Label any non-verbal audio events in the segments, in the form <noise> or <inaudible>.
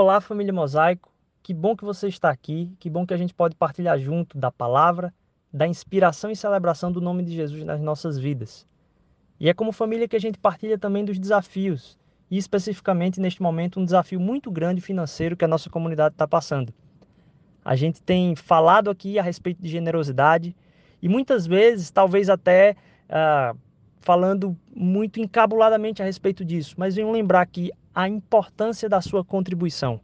Olá, família Mosaico. Que bom que você está aqui. Que bom que a gente pode partilhar junto da palavra, da inspiração e celebração do nome de Jesus nas nossas vidas. E é como família que a gente partilha também dos desafios, e especificamente neste momento um desafio muito grande financeiro que a nossa comunidade está passando. A gente tem falado aqui a respeito de generosidade e muitas vezes, talvez até ah, falando muito encabuladamente a respeito disso, mas venho lembrar aqui a importância da sua contribuição.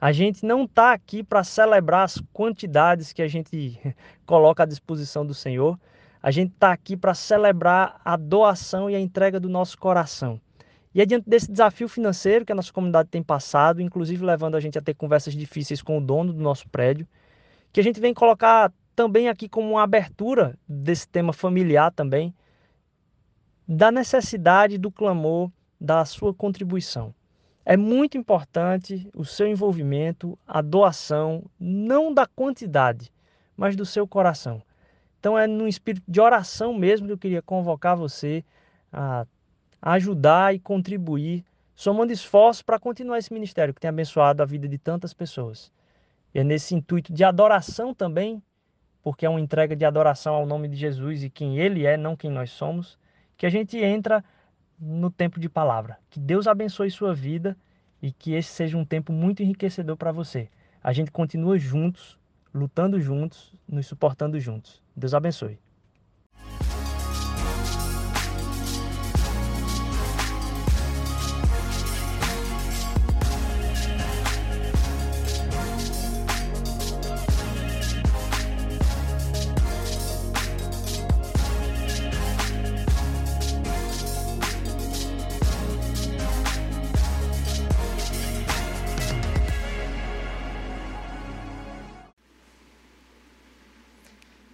A gente não está aqui para celebrar as quantidades que a gente <laughs> coloca à disposição do Senhor. A gente está aqui para celebrar a doação e a entrega do nosso coração. E é diante desse desafio financeiro que a nossa comunidade tem passado, inclusive levando a gente a ter conversas difíceis com o dono do nosso prédio, que a gente vem colocar também aqui como uma abertura desse tema familiar também, da necessidade do clamor da sua contribuição. É muito importante o seu envolvimento, a doação, não da quantidade, mas do seu coração. Então é no espírito de oração mesmo que eu queria convocar você a ajudar e contribuir, somando esforços para continuar esse ministério que tem abençoado a vida de tantas pessoas. E é nesse intuito de adoração também, porque é uma entrega de adoração ao nome de Jesus e quem ele é, não quem nós somos, que a gente entra no tempo de palavra. Que Deus abençoe sua vida e que esse seja um tempo muito enriquecedor para você. A gente continua juntos, lutando juntos, nos suportando juntos. Deus abençoe.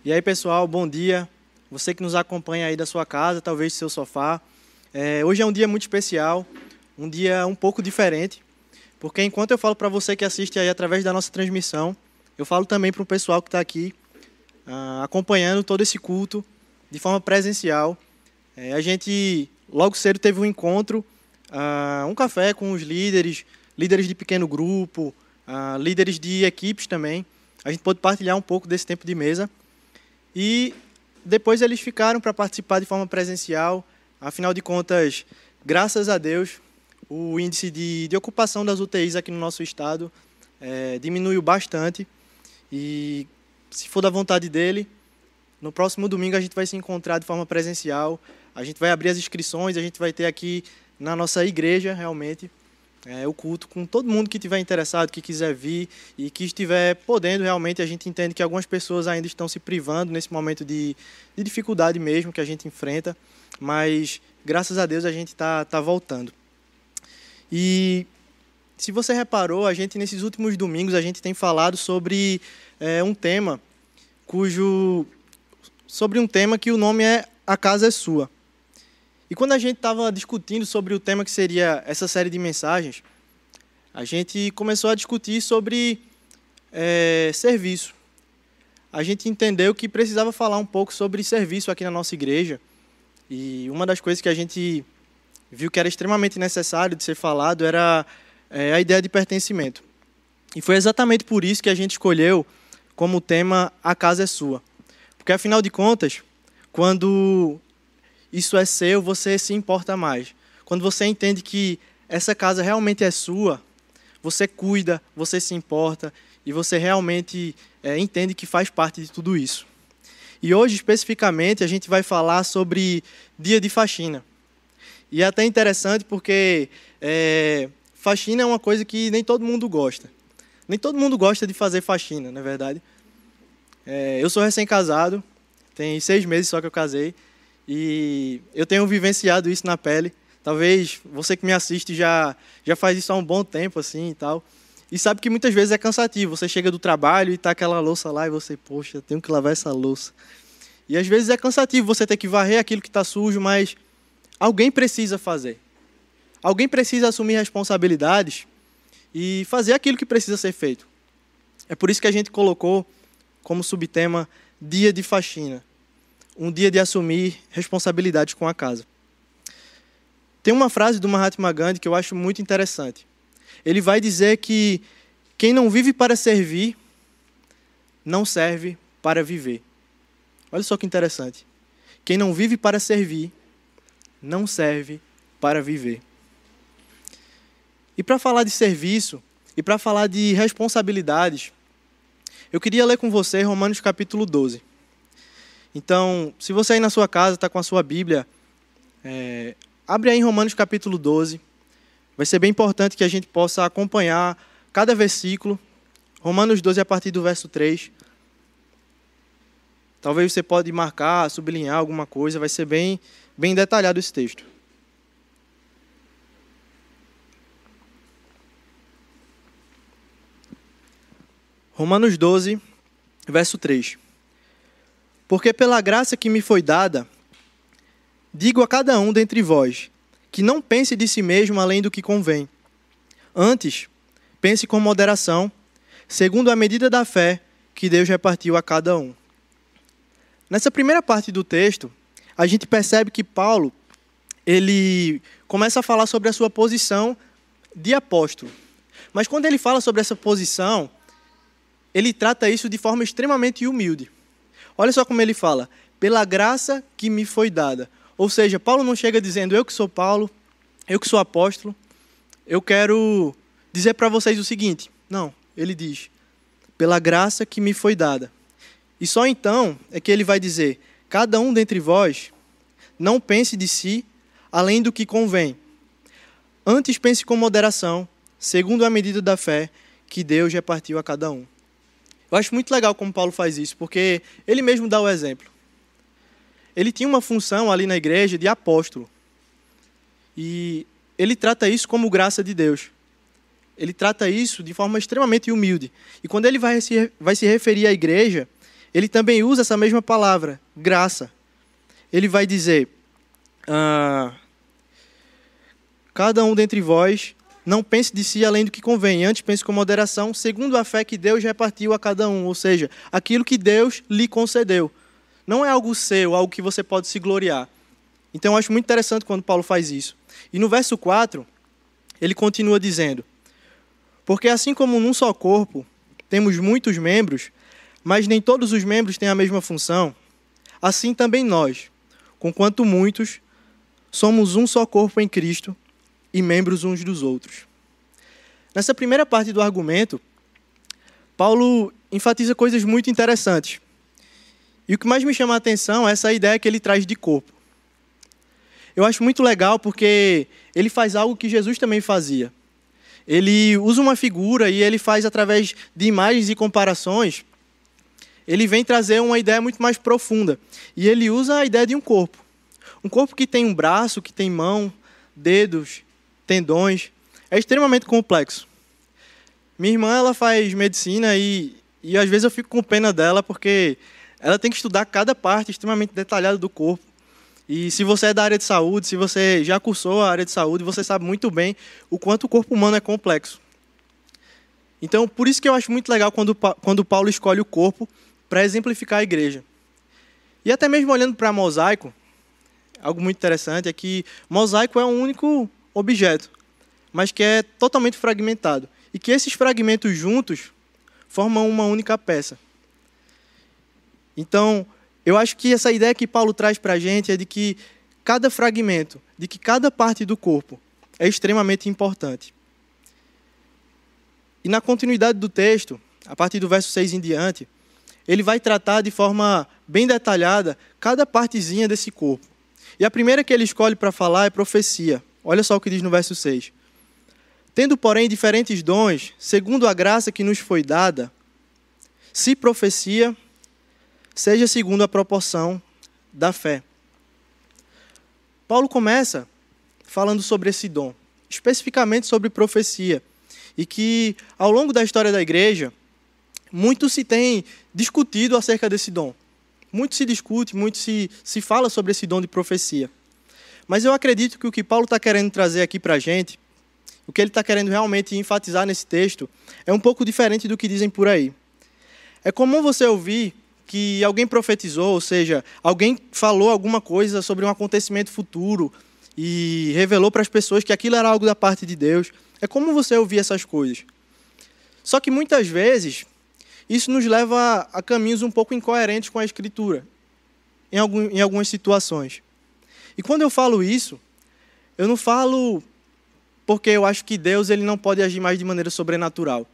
E aí, pessoal, bom dia. Você que nos acompanha aí da sua casa, talvez do seu sofá. É, hoje é um dia muito especial, um dia um pouco diferente, porque enquanto eu falo para você que assiste aí através da nossa transmissão, eu falo também para o pessoal que está aqui ah, acompanhando todo esse culto de forma presencial. É, a gente logo cedo teve um encontro, ah, um café com os líderes, líderes de pequeno grupo, ah, líderes de equipes também. A gente pôde partilhar um pouco desse tempo de mesa. E depois eles ficaram para participar de forma presencial. Afinal de contas, graças a Deus, o índice de, de ocupação das UTIs aqui no nosso estado é, diminuiu bastante. E se for da vontade dele, no próximo domingo a gente vai se encontrar de forma presencial. A gente vai abrir as inscrições, a gente vai ter aqui na nossa igreja realmente é, o culto com todo mundo que estiver interessado, que quiser vir e que estiver podendo realmente. A gente entende que algumas pessoas ainda estão se privando nesse momento de, de dificuldade mesmo que a gente enfrenta, mas graças a Deus a gente está tá voltando. E se você reparou, a gente nesses últimos domingos a gente tem falado sobre é, um tema cujo sobre um tema que o nome é A Casa é Sua. E quando a gente estava discutindo sobre o tema que seria essa série de mensagens, a gente começou a discutir sobre é, serviço. A gente entendeu que precisava falar um pouco sobre serviço aqui na nossa igreja. E uma das coisas que a gente viu que era extremamente necessário de ser falado era é, a ideia de pertencimento. E foi exatamente por isso que a gente escolheu como tema A Casa é Sua. Porque, afinal de contas, quando isso é seu, você se importa mais. Quando você entende que essa casa realmente é sua, você cuida, você se importa e você realmente é, entende que faz parte de tudo isso. E hoje, especificamente, a gente vai falar sobre dia de faxina. E é até interessante porque é, faxina é uma coisa que nem todo mundo gosta. Nem todo mundo gosta de fazer faxina, na é verdade. É, eu sou recém-casado, tem seis meses só que eu casei. E eu tenho vivenciado isso na pele. Talvez você que me assiste já, já faz isso há um bom tempo, assim e tal. E sabe que muitas vezes é cansativo. Você chega do trabalho e tá aquela louça lá e você, poxa, tenho que lavar essa louça. E às vezes é cansativo você ter que varrer aquilo que está sujo, mas alguém precisa fazer. Alguém precisa assumir responsabilidades e fazer aquilo que precisa ser feito. É por isso que a gente colocou como subtema Dia de Faxina um dia de assumir responsabilidades com a casa. Tem uma frase do Mahatma Gandhi que eu acho muito interessante. ele vai dizer que quem não vive para servir, não serve para viver. Olha só que interessante. Quem não vive para servir, não serve para viver. E para falar de serviço e para falar de responsabilidades, eu queria ler com você Romanos capítulo 12. Então, se você aí na sua casa está com a sua Bíblia, é, abre aí em Romanos capítulo 12. Vai ser bem importante que a gente possa acompanhar cada versículo. Romanos 12 a partir do verso 3. Talvez você pode marcar, sublinhar alguma coisa, vai ser bem, bem detalhado esse texto. Romanos 12, verso 3. Porque pela graça que me foi dada, digo a cada um dentre vós, que não pense de si mesmo além do que convém. Antes, pense com moderação, segundo a medida da fé que Deus repartiu a cada um. Nessa primeira parte do texto, a gente percebe que Paulo ele começa a falar sobre a sua posição de apóstolo. Mas quando ele fala sobre essa posição, ele trata isso de forma extremamente humilde. Olha só como ele fala: pela graça que me foi dada. Ou seja, Paulo não chega dizendo eu que sou Paulo, eu que sou apóstolo, eu quero dizer para vocês o seguinte. Não, ele diz: pela graça que me foi dada. E só então é que ele vai dizer: cada um dentre vós não pense de si além do que convém. Antes pense com moderação, segundo a medida da fé que Deus repartiu a cada um. Eu acho muito legal como Paulo faz isso, porque ele mesmo dá o exemplo. Ele tinha uma função ali na igreja de apóstolo. E ele trata isso como graça de Deus. Ele trata isso de forma extremamente humilde. E quando ele vai se, vai se referir à igreja, ele também usa essa mesma palavra, graça. Ele vai dizer: ah, Cada um dentre vós não pense de si além do que convém, antes pense com moderação, segundo a fé que Deus repartiu a cada um, ou seja, aquilo que Deus lhe concedeu. Não é algo seu, algo que você pode se gloriar. Então eu acho muito interessante quando Paulo faz isso. E no verso 4, ele continua dizendo: Porque assim como num só corpo temos muitos membros, mas nem todos os membros têm a mesma função, assim também nós, conquanto muitos, somos um só corpo em Cristo e membros uns dos outros. Nessa primeira parte do argumento, Paulo enfatiza coisas muito interessantes. E o que mais me chama a atenção é essa ideia que ele traz de corpo. Eu acho muito legal porque ele faz algo que Jesus também fazia. Ele usa uma figura e ele faz através de imagens e comparações. Ele vem trazer uma ideia muito mais profunda. E ele usa a ideia de um corpo. Um corpo que tem um braço, que tem mão, dedos, tendões. É extremamente complexo. Minha irmã ela faz medicina e, e às vezes eu fico com pena dela porque ela tem que estudar cada parte extremamente detalhada do corpo. E se você é da área de saúde, se você já cursou a área de saúde, você sabe muito bem o quanto o corpo humano é complexo. Então, por isso que eu acho muito legal quando, quando Paulo escolhe o corpo para exemplificar a igreja. E até mesmo olhando para mosaico, algo muito interessante é que mosaico é um único objeto, mas que é totalmente fragmentado. E que esses fragmentos juntos formam uma única peça. Então, eu acho que essa ideia que Paulo traz para a gente é de que cada fragmento, de que cada parte do corpo é extremamente importante. E na continuidade do texto, a partir do verso 6 em diante, ele vai tratar de forma bem detalhada cada partezinha desse corpo. E a primeira que ele escolhe para falar é profecia. Olha só o que diz no verso 6. Tendo, porém, diferentes dons, segundo a graça que nos foi dada, se profecia, seja segundo a proporção da fé. Paulo começa falando sobre esse dom, especificamente sobre profecia, e que ao longo da história da igreja, muito se tem discutido acerca desse dom. Muito se discute, muito se, se fala sobre esse dom de profecia. Mas eu acredito que o que Paulo está querendo trazer aqui para a gente, o que ele está querendo realmente enfatizar nesse texto, é um pouco diferente do que dizem por aí. É comum você ouvir que alguém profetizou, ou seja, alguém falou alguma coisa sobre um acontecimento futuro e revelou para as pessoas que aquilo era algo da parte de Deus. É como você ouvir essas coisas. Só que muitas vezes isso nos leva a caminhos um pouco incoerentes com a Escritura, em, algum, em algumas situações. E quando eu falo isso, eu não falo porque eu acho que Deus ele não pode agir mais de maneira sobrenatural.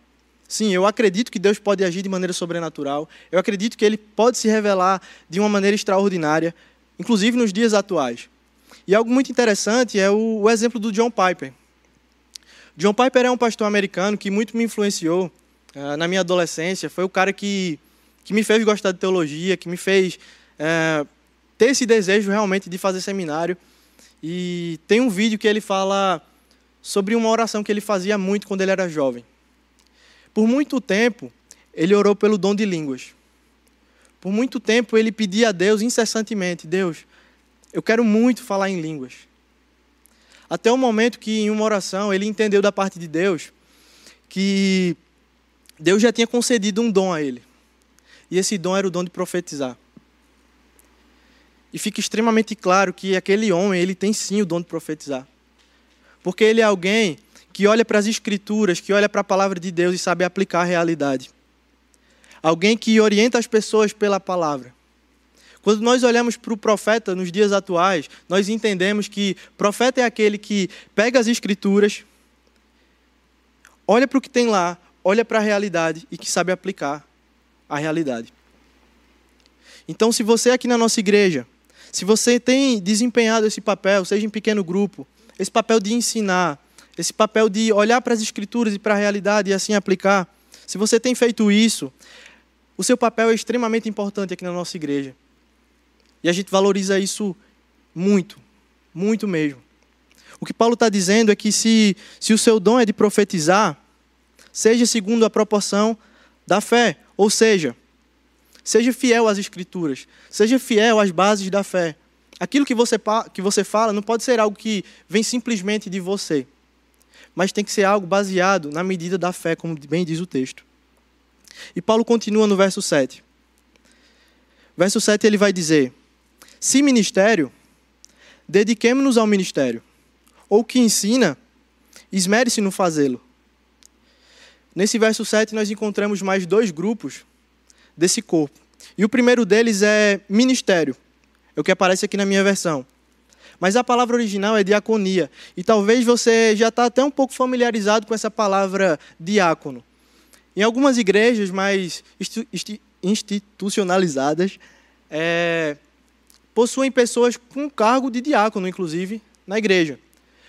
Sim, eu acredito que Deus pode agir de maneira sobrenatural. Eu acredito que Ele pode se revelar de uma maneira extraordinária, inclusive nos dias atuais. E algo muito interessante é o, o exemplo do John Piper. John Piper é um pastor americano que muito me influenciou uh, na minha adolescência. Foi o cara que, que me fez gostar de teologia, que me fez uh, ter esse desejo realmente de fazer seminário. E tem um vídeo que ele fala sobre uma oração que ele fazia muito quando ele era jovem. Por muito tempo, ele orou pelo dom de línguas. Por muito tempo, ele pedia a Deus incessantemente: Deus, eu quero muito falar em línguas. Até o momento que, em uma oração, ele entendeu da parte de Deus que Deus já tinha concedido um dom a ele. E esse dom era o dom de profetizar. E fica extremamente claro que aquele homem, ele tem sim o dom de profetizar. Porque ele é alguém que olha para as escrituras, que olha para a palavra de Deus e sabe aplicar a realidade. Alguém que orienta as pessoas pela palavra. Quando nós olhamos para o profeta nos dias atuais, nós entendemos que profeta é aquele que pega as escrituras, olha para o que tem lá, olha para a realidade e que sabe aplicar a realidade. Então, se você aqui na nossa igreja, se você tem desempenhado esse papel, seja em pequeno grupo, esse papel de ensinar, esse papel de olhar para as escrituras e para a realidade e assim aplicar, se você tem feito isso, o seu papel é extremamente importante aqui na nossa igreja. E a gente valoriza isso muito, muito mesmo. O que Paulo está dizendo é que se, se o seu dom é de profetizar, seja segundo a proporção da fé. Ou seja, seja fiel às Escrituras, seja fiel às bases da fé. Aquilo que você, que você fala não pode ser algo que vem simplesmente de você, mas tem que ser algo baseado na medida da fé, como bem diz o texto. E Paulo continua no verso 7. Verso 7 ele vai dizer: se ministério, dediquemos-nos ao ministério. Ou que ensina, esmere-se no fazê-lo. Nesse verso 7, nós encontramos mais dois grupos desse corpo. E o primeiro deles é ministério, é o que aparece aqui na minha versão. Mas a palavra original é diaconia. E talvez você já está até um pouco familiarizado com essa palavra diácono. Em algumas igrejas mais institucionalizadas, é, possuem pessoas com cargo de diácono, inclusive, na igreja.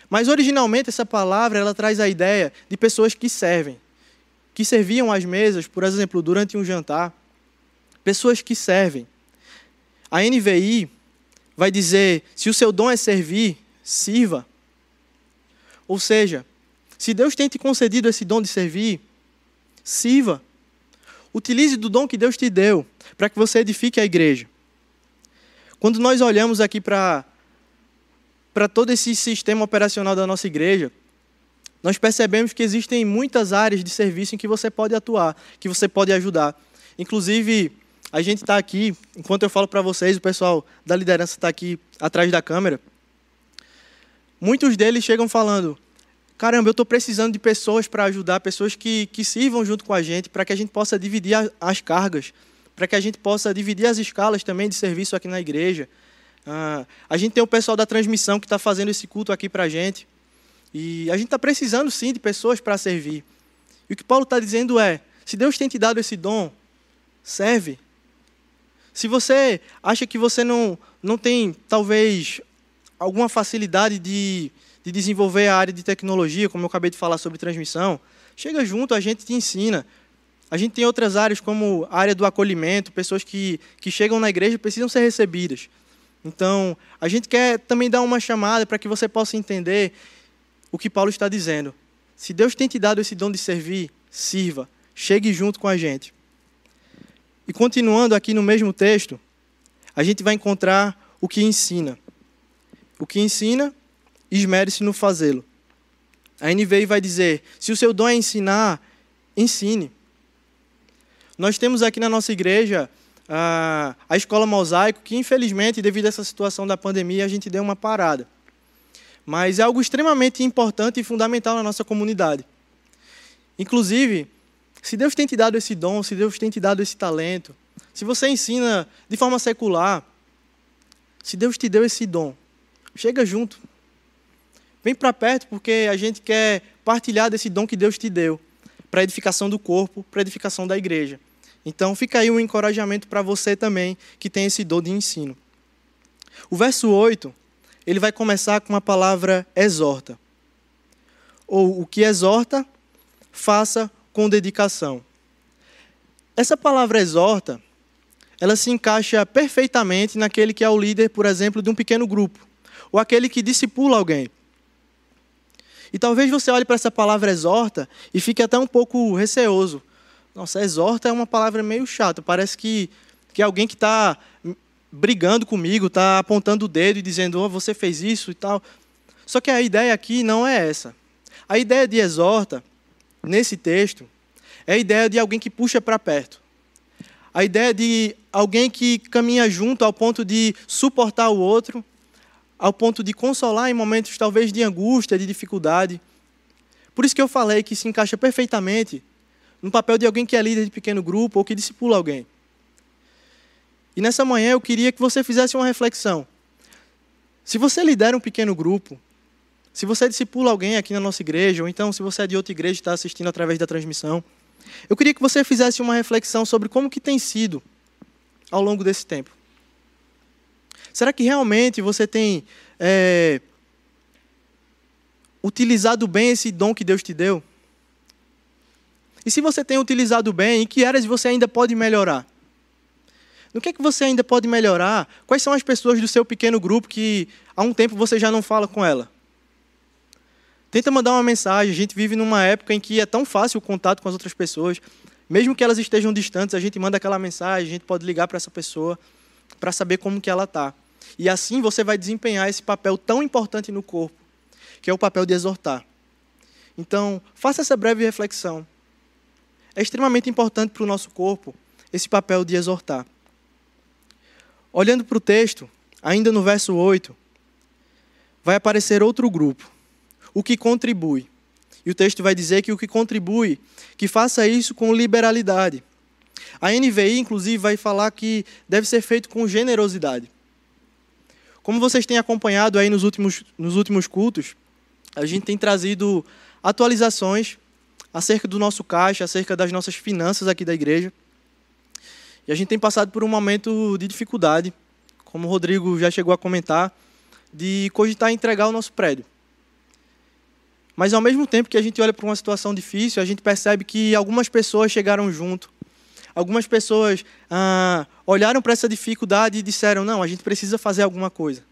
Mas originalmente essa palavra ela traz a ideia de pessoas que servem, que serviam às mesas, por exemplo, durante um jantar. Pessoas que servem. A NVI vai dizer: se o seu dom é servir, sirva. Ou seja, se Deus tem te concedido esse dom de servir, sirva. Utilize do dom que Deus te deu para que você edifique a igreja. Quando nós olhamos aqui para para todo esse sistema operacional da nossa igreja, nós percebemos que existem muitas áreas de serviço em que você pode atuar, que você pode ajudar. Inclusive, a gente está aqui, enquanto eu falo para vocês, o pessoal da liderança está aqui atrás da câmera. Muitos deles chegam falando: caramba, eu estou precisando de pessoas para ajudar, pessoas que, que sirvam junto com a gente, para que a gente possa dividir as cargas para que a gente possa dividir as escalas também de serviço aqui na igreja. Ah, a gente tem o pessoal da transmissão que está fazendo esse culto aqui para a gente. E a gente está precisando sim de pessoas para servir. E o que Paulo está dizendo é: se Deus tem te dado esse dom, serve. Se você acha que você não, não tem, talvez, alguma facilidade de, de desenvolver a área de tecnologia, como eu acabei de falar sobre transmissão, chega junto, a gente te ensina. A gente tem outras áreas, como a área do acolhimento, pessoas que, que chegam na igreja e precisam ser recebidas. Então, a gente quer também dar uma chamada para que você possa entender o que Paulo está dizendo. Se Deus tem te dado esse dom de servir, sirva, chegue junto com a gente. E continuando aqui no mesmo texto, a gente vai encontrar o que ensina. O que ensina, esmere-se no fazê-lo. A NVI vai dizer: se o seu dom é ensinar, ensine. Nós temos aqui na nossa igreja a, a escola mosaico, que infelizmente, devido a essa situação da pandemia, a gente deu uma parada. mas é algo extremamente importante e fundamental na nossa comunidade. Inclusive, se Deus tem te dado esse dom, se Deus tem te dado esse talento, se você ensina de forma secular, se Deus te deu esse dom, chega junto. Vem para perto porque a gente quer partilhar desse dom que Deus te deu para edificação do corpo, para edificação da igreja. Então fica aí um encorajamento para você também que tem esse dom de ensino. O verso 8, ele vai começar com a palavra exorta. Ou o que exorta, faça com dedicação. Essa palavra exorta, ela se encaixa perfeitamente naquele que é o líder, por exemplo, de um pequeno grupo, ou aquele que discipula alguém. E talvez você olhe para essa palavra exorta e fique até um pouco receoso. Nossa, exorta é uma palavra meio chata, parece que, que é alguém que está brigando comigo, está apontando o dedo e dizendo, oh, você fez isso e tal. Só que a ideia aqui não é essa. A ideia de exorta nesse texto é a ideia de alguém que puxa para perto. A ideia de alguém que caminha junto ao ponto de suportar o outro, ao ponto de consolar em momentos talvez de angústia, de dificuldade. Por isso que eu falei que se encaixa perfeitamente no papel de alguém que é líder de pequeno grupo ou que discipula alguém. E nessa manhã eu queria que você fizesse uma reflexão. Se você lidera um pequeno grupo, se você discipula alguém aqui na nossa igreja, ou então se você é de outra igreja e está assistindo através da transmissão, eu queria que você fizesse uma reflexão sobre como que tem sido ao longo desse tempo. Será que realmente você tem é, utilizado bem esse dom que Deus te deu? E se você tem utilizado bem, em que áreas você ainda pode melhorar? No que é que você ainda pode melhorar? Quais são as pessoas do seu pequeno grupo que há um tempo você já não fala com ela? Tenta mandar uma mensagem. A gente vive numa época em que é tão fácil o contato com as outras pessoas. Mesmo que elas estejam distantes, a gente manda aquela mensagem, a gente pode ligar para essa pessoa para saber como que ela está. E assim você vai desempenhar esse papel tão importante no corpo, que é o papel de exortar. Então, faça essa breve reflexão. É extremamente importante para o nosso corpo esse papel de exortar. Olhando para o texto, ainda no verso 8, vai aparecer outro grupo o que contribui. E o texto vai dizer que o que contribui, que faça isso com liberalidade. A NVI, inclusive, vai falar que deve ser feito com generosidade. Como vocês têm acompanhado aí nos últimos, nos últimos cultos, a gente tem trazido atualizações acerca do nosso caixa, acerca das nossas finanças aqui da igreja. E a gente tem passado por um momento de dificuldade, como o Rodrigo já chegou a comentar, de cogitar entregar o nosso prédio. Mas ao mesmo tempo que a gente olha para uma situação difícil, a gente percebe que algumas pessoas chegaram junto. Algumas pessoas ah, olharam para essa dificuldade e disseram: não, a gente precisa fazer alguma coisa.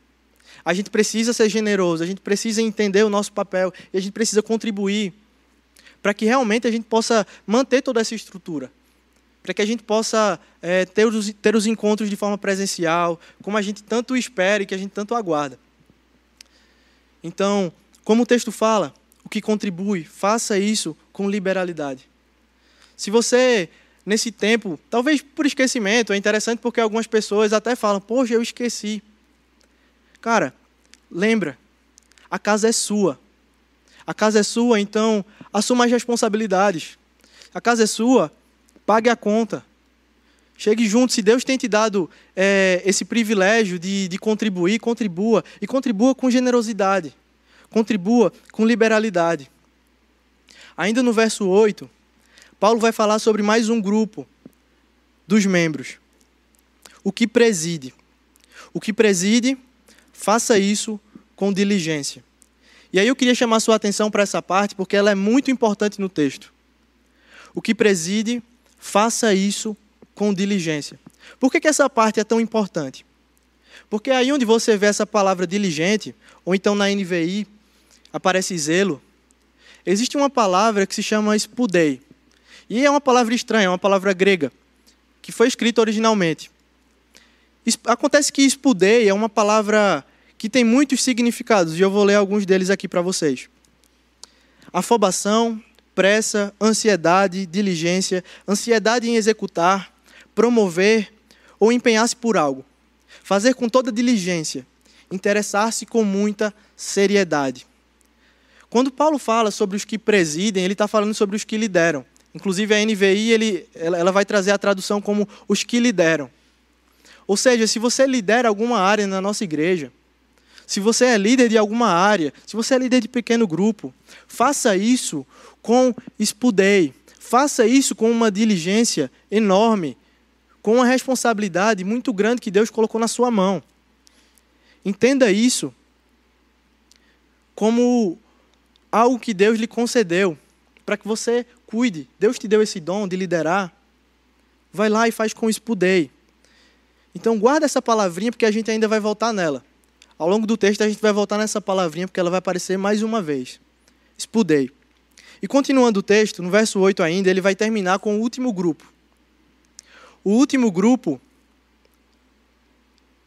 A gente precisa ser generoso, a gente precisa entender o nosso papel e a gente precisa contribuir para que realmente a gente possa manter toda essa estrutura. Para que a gente possa é, ter, os, ter os encontros de forma presencial, como a gente tanto espera e que a gente tanto aguarda. Então, como o texto fala, que contribui, faça isso com liberalidade. Se você, nesse tempo, talvez por esquecimento, é interessante porque algumas pessoas até falam: Poxa, eu esqueci. Cara, lembra, a casa é sua. A casa é sua, então assuma as responsabilidades. A casa é sua, pague a conta. Chegue junto. Se Deus tem te dado é, esse privilégio de, de contribuir, contribua. E contribua com generosidade contribua com liberalidade. Ainda no verso 8, Paulo vai falar sobre mais um grupo dos membros. O que preside. O que preside, faça isso com diligência. E aí eu queria chamar sua atenção para essa parte, porque ela é muito importante no texto. O que preside, faça isso com diligência. Por que, que essa parte é tão importante? Porque aí onde você vê essa palavra diligente, ou então na NVI, aparece zelo, existe uma palavra que se chama spudei. E é uma palavra estranha, é uma palavra grega, que foi escrita originalmente. Acontece que spudei é uma palavra que tem muitos significados, e eu vou ler alguns deles aqui para vocês. Afobação, pressa, ansiedade, diligência, ansiedade em executar, promover ou empenhar-se por algo. Fazer com toda diligência, interessar-se com muita seriedade. Quando Paulo fala sobre os que presidem, ele está falando sobre os que lideram. Inclusive a NVI ele, ela vai trazer a tradução como os que lideram. Ou seja, se você lidera alguma área na nossa igreja, se você é líder de alguma área, se você é líder de pequeno grupo, faça isso com espudei, faça isso com uma diligência enorme, com uma responsabilidade muito grande que Deus colocou na sua mão. Entenda isso como algo que Deus lhe concedeu para que você cuide. Deus te deu esse dom de liderar. Vai lá e faz com espudei. Então guarda essa palavrinha porque a gente ainda vai voltar nela. Ao longo do texto a gente vai voltar nessa palavrinha porque ela vai aparecer mais uma vez. Espudei. E continuando o texto, no verso 8 ainda, ele vai terminar com o último grupo. O último grupo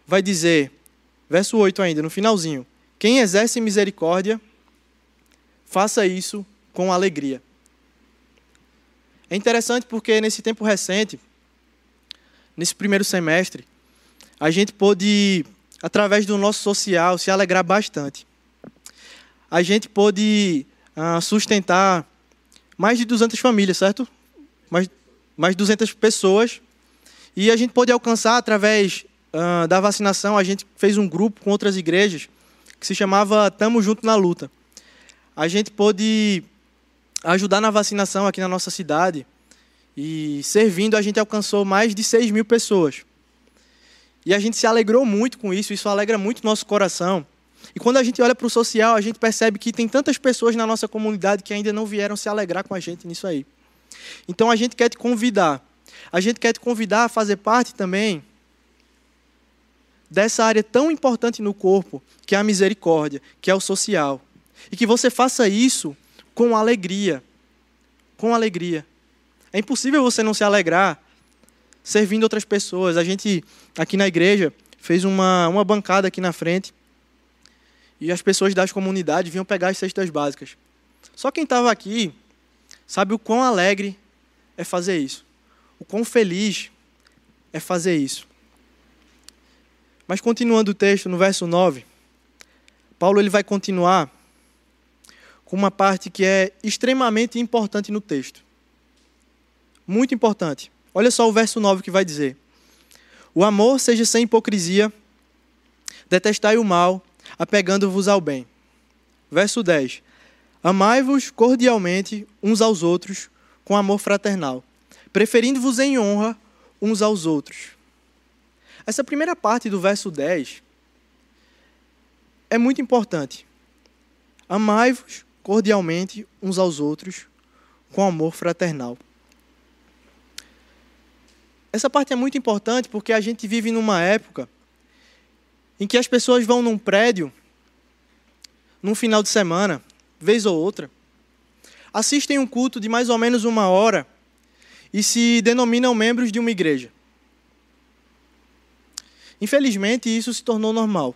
vai dizer, verso 8 ainda, no finalzinho: Quem exerce misericórdia, faça isso com alegria. É interessante porque nesse tempo recente, nesse primeiro semestre, a gente pôde através do nosso social, se alegrar bastante. A gente pôde uh, sustentar mais de 200 famílias, certo? Mais, mais de 200 pessoas. E a gente pôde alcançar, através uh, da vacinação, a gente fez um grupo com outras igrejas que se chamava Tamo Junto na Luta. A gente pôde ajudar na vacinação aqui na nossa cidade. E servindo, a gente alcançou mais de 6 mil pessoas. E a gente se alegrou muito com isso, isso alegra muito nosso coração. E quando a gente olha para o social, a gente percebe que tem tantas pessoas na nossa comunidade que ainda não vieram se alegrar com a gente nisso aí. Então a gente quer te convidar. A gente quer te convidar a fazer parte também dessa área tão importante no corpo, que é a misericórdia, que é o social. E que você faça isso com alegria. Com alegria. É impossível você não se alegrar servindo outras pessoas. A gente, aqui na igreja, fez uma, uma bancada aqui na frente e as pessoas das comunidades vinham pegar as cestas básicas. Só quem estava aqui sabe o quão alegre é fazer isso, o quão feliz é fazer isso. Mas continuando o texto, no verso 9, Paulo ele vai continuar uma parte que é extremamente importante no texto. Muito importante. Olha só o verso 9 que vai dizer: O amor seja sem hipocrisia, detestai o mal, apegando-vos ao bem. Verso 10: Amai-vos cordialmente uns aos outros com amor fraternal, preferindo-vos em honra uns aos outros. Essa primeira parte do verso 10 é muito importante. Amai-vos cordialmente uns aos outros com amor fraternal. Essa parte é muito importante porque a gente vive numa época em que as pessoas vão num prédio, num final de semana, vez ou outra, assistem um culto de mais ou menos uma hora e se denominam membros de uma igreja. Infelizmente, isso se tornou normal.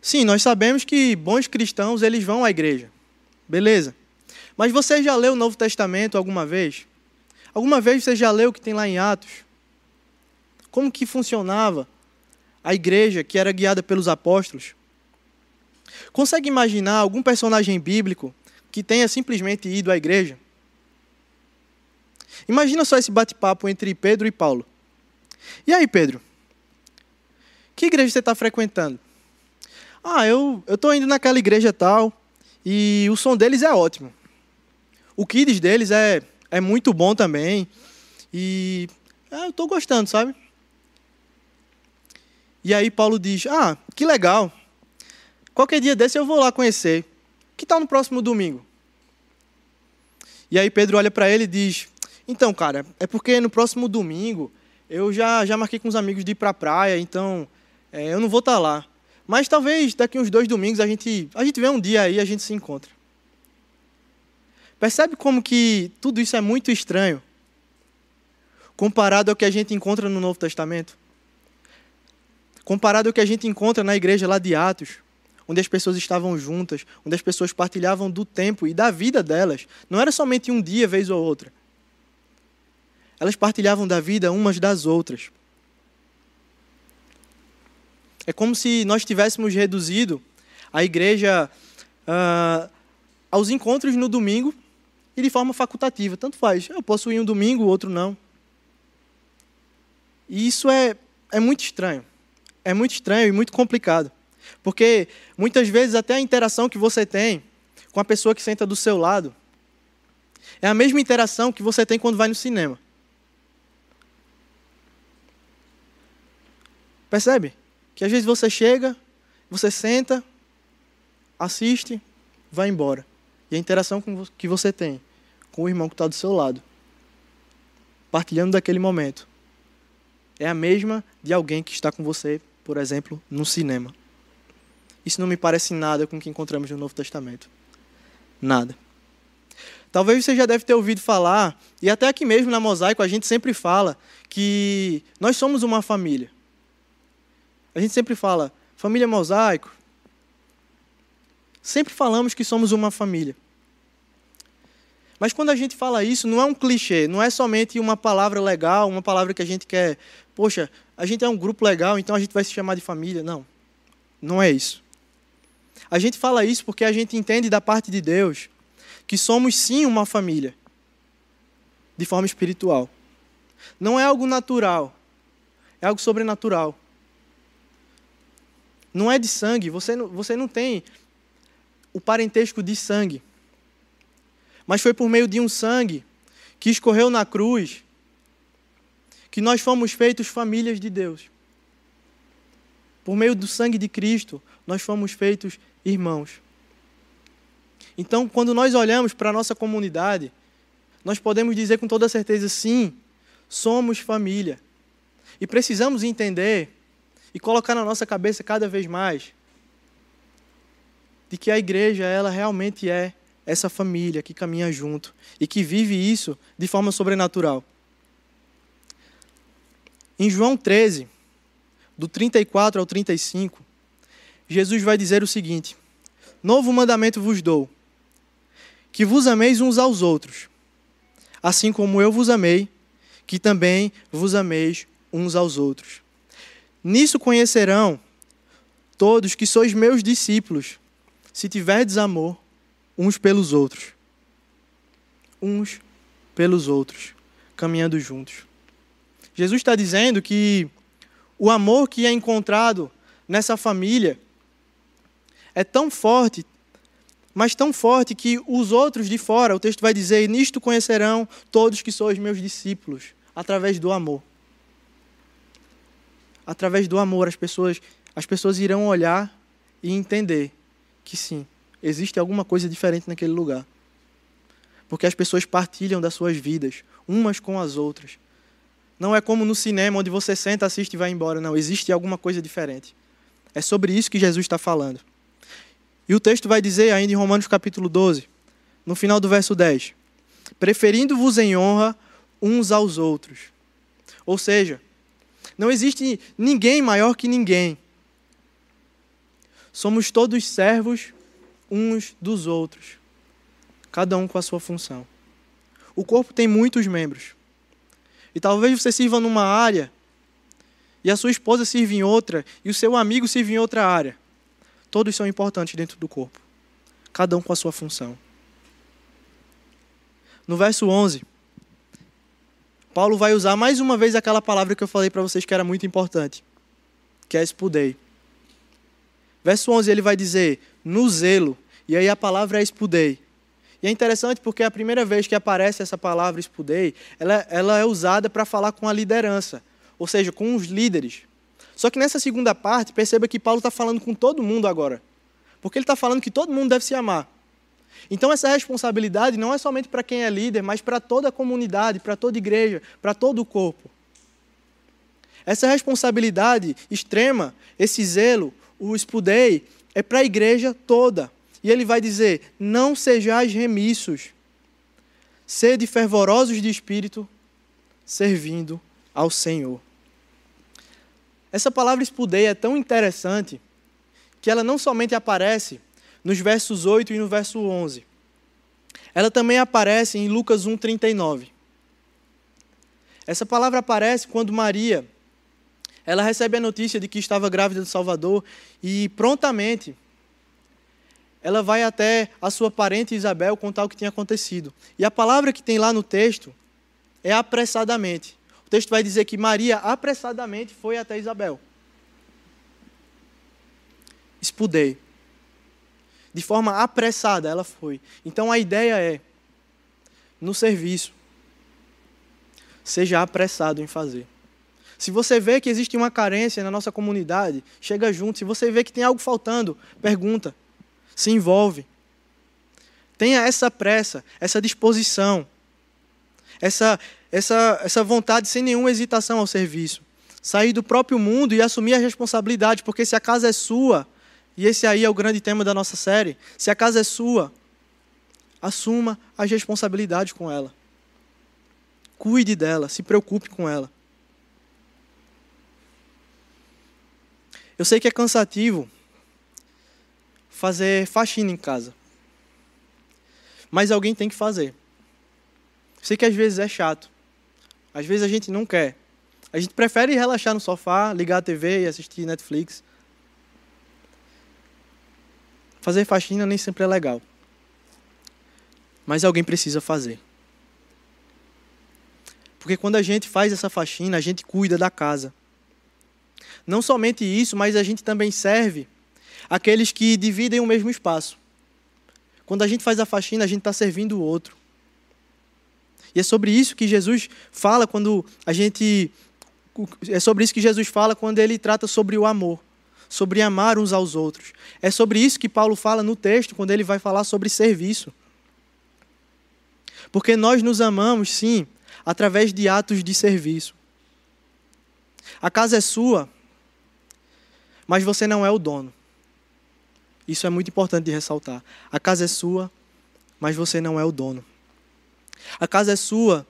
Sim, nós sabemos que bons cristãos eles vão à igreja. Beleza. Mas você já leu o Novo Testamento alguma vez? Alguma vez você já leu o que tem lá em Atos? Como que funcionava a igreja que era guiada pelos apóstolos? Consegue imaginar algum personagem bíblico que tenha simplesmente ido à igreja? Imagina só esse bate-papo entre Pedro e Paulo. E aí, Pedro? Que igreja você está frequentando? Ah, eu estou indo naquela igreja tal e o som deles é ótimo. O kids deles é é muito bom também. E é, eu estou gostando, sabe? E aí Paulo diz: Ah, que legal. Qualquer dia desse eu vou lá conhecer. Que tal no próximo domingo? E aí Pedro olha para ele e diz: Então, cara, é porque no próximo domingo eu já, já marquei com os amigos de ir para a praia, então é, eu não vou estar tá lá. Mas talvez daqui uns dois domingos a gente, a gente vê um dia aí a gente se encontra. Percebe como que tudo isso é muito estranho comparado ao que a gente encontra no Novo Testamento? Comparado ao que a gente encontra na igreja lá de Atos, onde as pessoas estavam juntas, onde as pessoas partilhavam do tempo e da vida delas. Não era somente um dia, vez ou outra. Elas partilhavam da vida umas das outras. É como se nós tivéssemos reduzido a igreja uh, aos encontros no domingo e de forma facultativa. Tanto faz. Eu posso ir um domingo, o outro não. E isso é, é muito estranho. É muito estranho e muito complicado. Porque muitas vezes até a interação que você tem com a pessoa que senta do seu lado é a mesma interação que você tem quando vai no cinema. Percebe? Que às vezes você chega, você senta, assiste, vai embora. E a interação que você tem com o irmão que está do seu lado, partilhando daquele momento, é a mesma de alguém que está com você, por exemplo, no cinema. Isso não me parece nada com o que encontramos no Novo Testamento. Nada. Talvez você já deve ter ouvido falar, e até aqui mesmo na Mosaico a gente sempre fala que nós somos uma família. A gente sempre fala, família Mosaico. Sempre falamos que somos uma família. Mas quando a gente fala isso, não é um clichê, não é somente uma palavra legal, uma palavra que a gente quer, poxa, a gente é um grupo legal, então a gente vai se chamar de família. Não, não é isso. A gente fala isso porque a gente entende da parte de Deus que somos sim uma família, de forma espiritual. Não é algo natural, é algo sobrenatural. Não é de sangue, você não, você não tem o parentesco de sangue. Mas foi por meio de um sangue que escorreu na cruz que nós fomos feitos famílias de Deus. Por meio do sangue de Cristo, nós fomos feitos irmãos. Então, quando nós olhamos para a nossa comunidade, nós podemos dizer com toda certeza: sim, somos família. E precisamos entender e colocar na nossa cabeça cada vez mais de que a igreja, ela realmente é essa família que caminha junto e que vive isso de forma sobrenatural. Em João 13, do 34 ao 35, Jesus vai dizer o seguinte: Novo mandamento vos dou que vos ameis uns aos outros, assim como eu vos amei, que também vos ameis uns aos outros. Nisso conhecerão todos que sois meus discípulos, se tiverdes amor uns pelos outros. Uns pelos outros, caminhando juntos. Jesus está dizendo que o amor que é encontrado nessa família é tão forte, mas tão forte que os outros de fora, o texto vai dizer: Nisto conhecerão todos que sois meus discípulos, através do amor. Através do amor, as pessoas, as pessoas irão olhar e entender que sim, existe alguma coisa diferente naquele lugar. Porque as pessoas partilham das suas vidas, umas com as outras. Não é como no cinema, onde você senta, assiste e vai embora. Não, existe alguma coisa diferente. É sobre isso que Jesus está falando. E o texto vai dizer ainda em Romanos capítulo 12, no final do verso 10: preferindo-vos em honra uns aos outros. Ou seja, não existe ninguém maior que ninguém. Somos todos servos uns dos outros, cada um com a sua função. O corpo tem muitos membros. E talvez você sirva numa área, e a sua esposa sirva em outra, e o seu amigo sirva em outra área. Todos são importantes dentro do corpo, cada um com a sua função. No verso 11, Paulo vai usar mais uma vez aquela palavra que eu falei para vocês que era muito importante, que é espudei. Verso 11 ele vai dizer, no zelo, e aí a palavra é espudei. E é interessante porque a primeira vez que aparece essa palavra espudei, ela, ela é usada para falar com a liderança, ou seja, com os líderes. Só que nessa segunda parte, perceba que Paulo está falando com todo mundo agora. Porque ele está falando que todo mundo deve se amar. Então, essa responsabilidade não é somente para quem é líder, mas para toda a comunidade, para toda a igreja, para todo o corpo. Essa responsabilidade extrema, esse zelo, o espudei, é para a igreja toda. E ele vai dizer: Não sejais remissos, sede fervorosos de espírito, servindo ao Senhor. Essa palavra espudeia é tão interessante que ela não somente aparece nos versos 8 e no verso 11. Ela também aparece em Lucas 1:39. Essa palavra aparece quando Maria, ela recebe a notícia de que estava grávida do Salvador e prontamente ela vai até a sua parente Isabel contar o que tinha acontecido. E a palavra que tem lá no texto é apressadamente. O texto vai dizer que Maria apressadamente foi até Isabel. Espudei. De forma apressada ela foi. Então a ideia é, no serviço, seja apressado em fazer. Se você vê que existe uma carência na nossa comunidade, chega junto. Se você vê que tem algo faltando, pergunta. Se envolve. Tenha essa pressa, essa disposição, essa, essa, essa vontade sem nenhuma hesitação ao serviço. Sair do próprio mundo e assumir a responsabilidade, porque se a casa é sua, e esse aí é o grande tema da nossa série, se a casa é sua, assuma as responsabilidades com ela. Cuide dela, se preocupe com ela. Eu sei que é cansativo fazer faxina em casa. Mas alguém tem que fazer. Sei que às vezes é chato. Às vezes a gente não quer. A gente prefere relaxar no sofá, ligar a TV e assistir Netflix. Fazer faxina nem sempre é legal. Mas alguém precisa fazer. Porque quando a gente faz essa faxina, a gente cuida da casa. Não somente isso, mas a gente também serve aqueles que dividem o mesmo espaço. Quando a gente faz a faxina, a gente está servindo o outro. E é sobre isso que Jesus fala quando a gente. É sobre isso que Jesus fala quando ele trata sobre o amor, sobre amar uns aos outros. É sobre isso que Paulo fala no texto quando ele vai falar sobre serviço. Porque nós nos amamos, sim, através de atos de serviço. A casa é sua, mas você não é o dono. Isso é muito importante de ressaltar. A casa é sua, mas você não é o dono. A casa é sua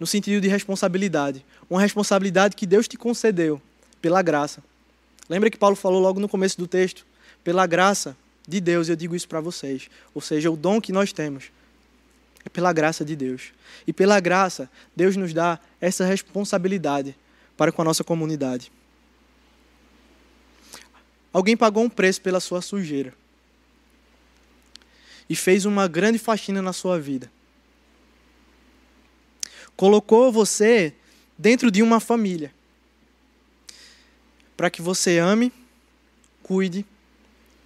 no sentido de responsabilidade, uma responsabilidade que Deus te concedeu pela graça. Lembra que Paulo falou logo no começo do texto? Pela graça de Deus, eu digo isso para vocês. Ou seja, o dom que nós temos é pela graça de Deus. E pela graça, Deus nos dá essa responsabilidade para com a nossa comunidade. Alguém pagou um preço pela sua sujeira e fez uma grande faxina na sua vida. Colocou você dentro de uma família para que você ame, cuide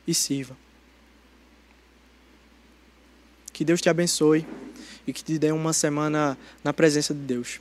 e sirva. Que Deus te abençoe e que te dê uma semana na presença de Deus.